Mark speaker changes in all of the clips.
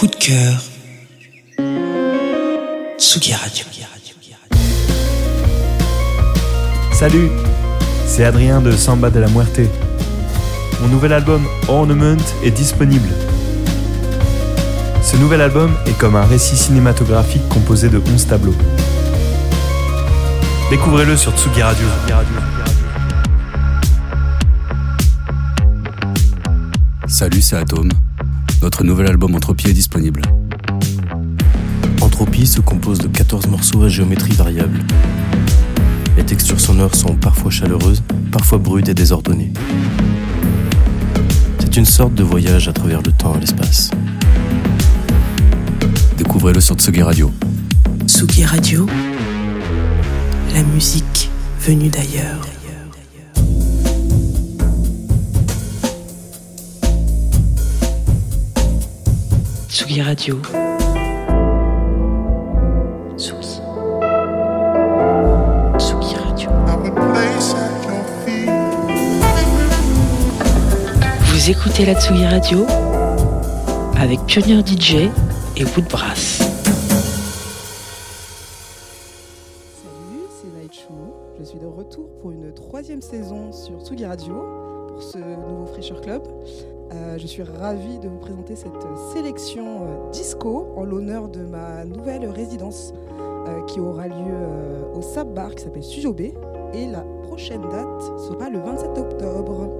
Speaker 1: Coup de cœur. Tsugi Radio.
Speaker 2: Salut, c'est Adrien de Samba de la Muerte. Mon nouvel album Ornament est disponible. Ce nouvel album est comme un récit cinématographique composé de 11 tableaux. Découvrez-le sur Tsugi Radio.
Speaker 3: Salut, c'est Atom. Notre nouvel album Entropie est disponible. Entropie se compose de 14 morceaux à géométrie variable. Les textures sonores sont parfois chaleureuses, parfois brutes et désordonnées. C'est une sorte de voyage à travers le temps et l'espace. Découvrez-le sur Tsugi Radio.
Speaker 1: Tsugi Radio. La musique venue d'ailleurs. Tsugi Radio. Vous écoutez la Tsugi Radio avec Pionnier DJ et Woodbrass.
Speaker 4: Salut, c'est Night. Je suis de retour pour une troisième saison sur Tsugi Radio pour ce nouveau Fresher Club. Euh, je suis ravie de vous présenter cette sélection euh, disco en l'honneur de ma nouvelle résidence euh, qui aura lieu au Sab Bar qui s'appelle B. Et la prochaine date sera le 27 octobre.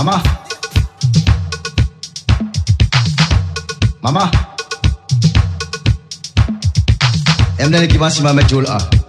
Speaker 5: Mama. Mama. Emden ki basima mecul ah.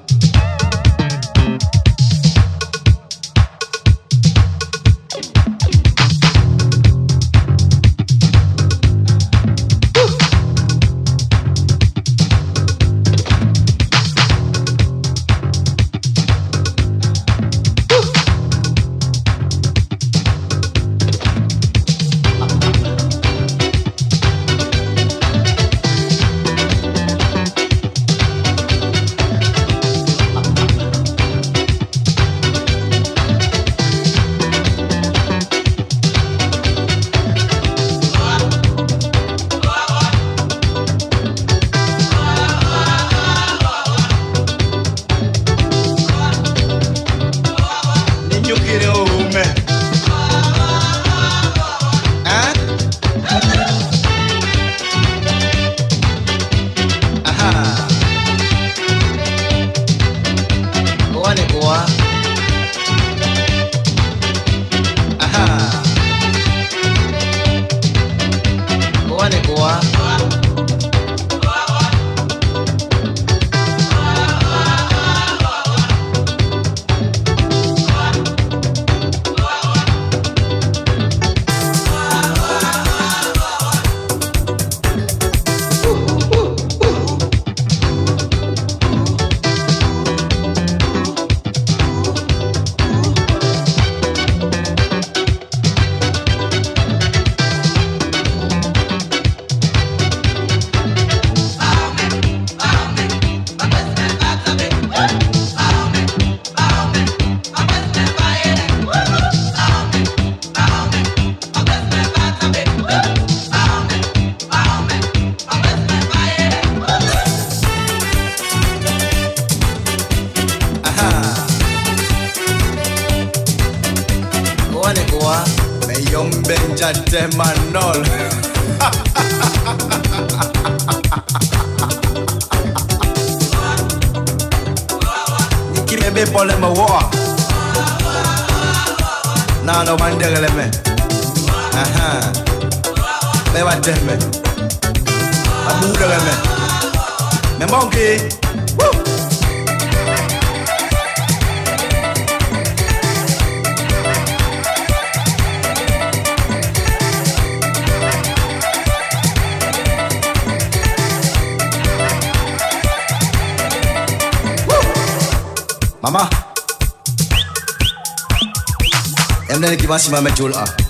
Speaker 5: I'm a
Speaker 6: ah.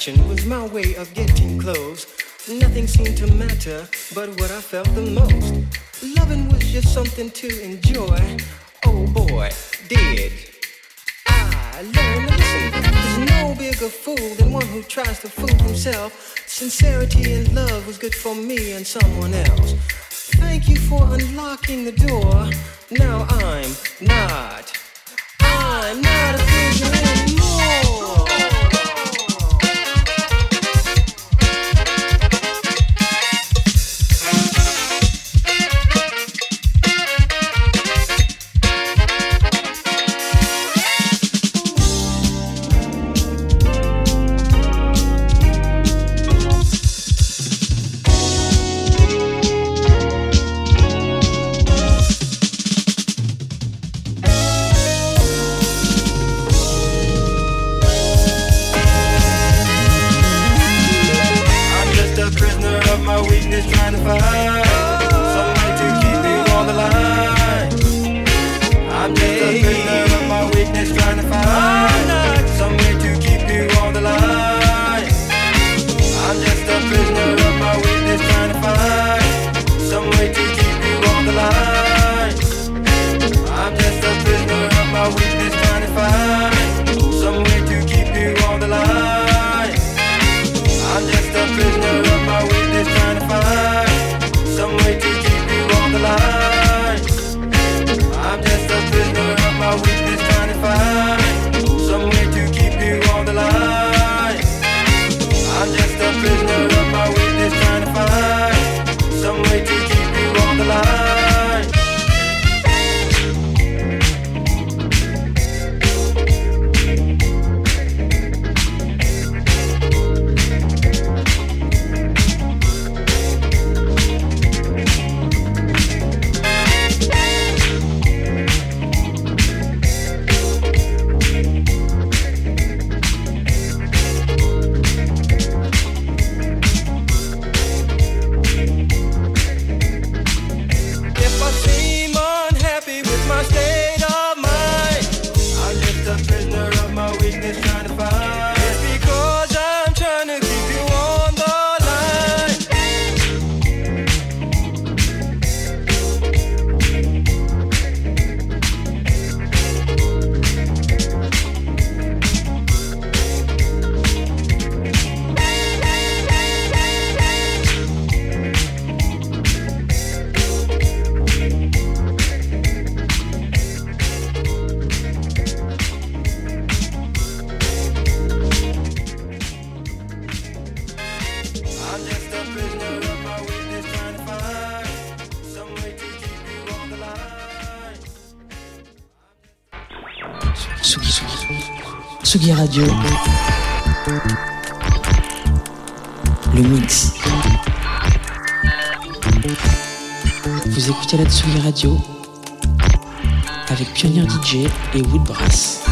Speaker 6: attraction was my
Speaker 5: way of
Speaker 6: getting
Speaker 5: close. Nothing seemed to matter but what I felt the most. Loving was just something to enjoy. Oh boy, did I learn to listen. There's no bigger fool than one who tries to fool himself. Sincerity in love was good for me and someone else. Thank you for
Speaker 7: unlocking the door. Now I'm not. I'm
Speaker 1: not Le mix. Vous écoutez la Tsugi Radio avec Pionnier DJ et Woodbrass.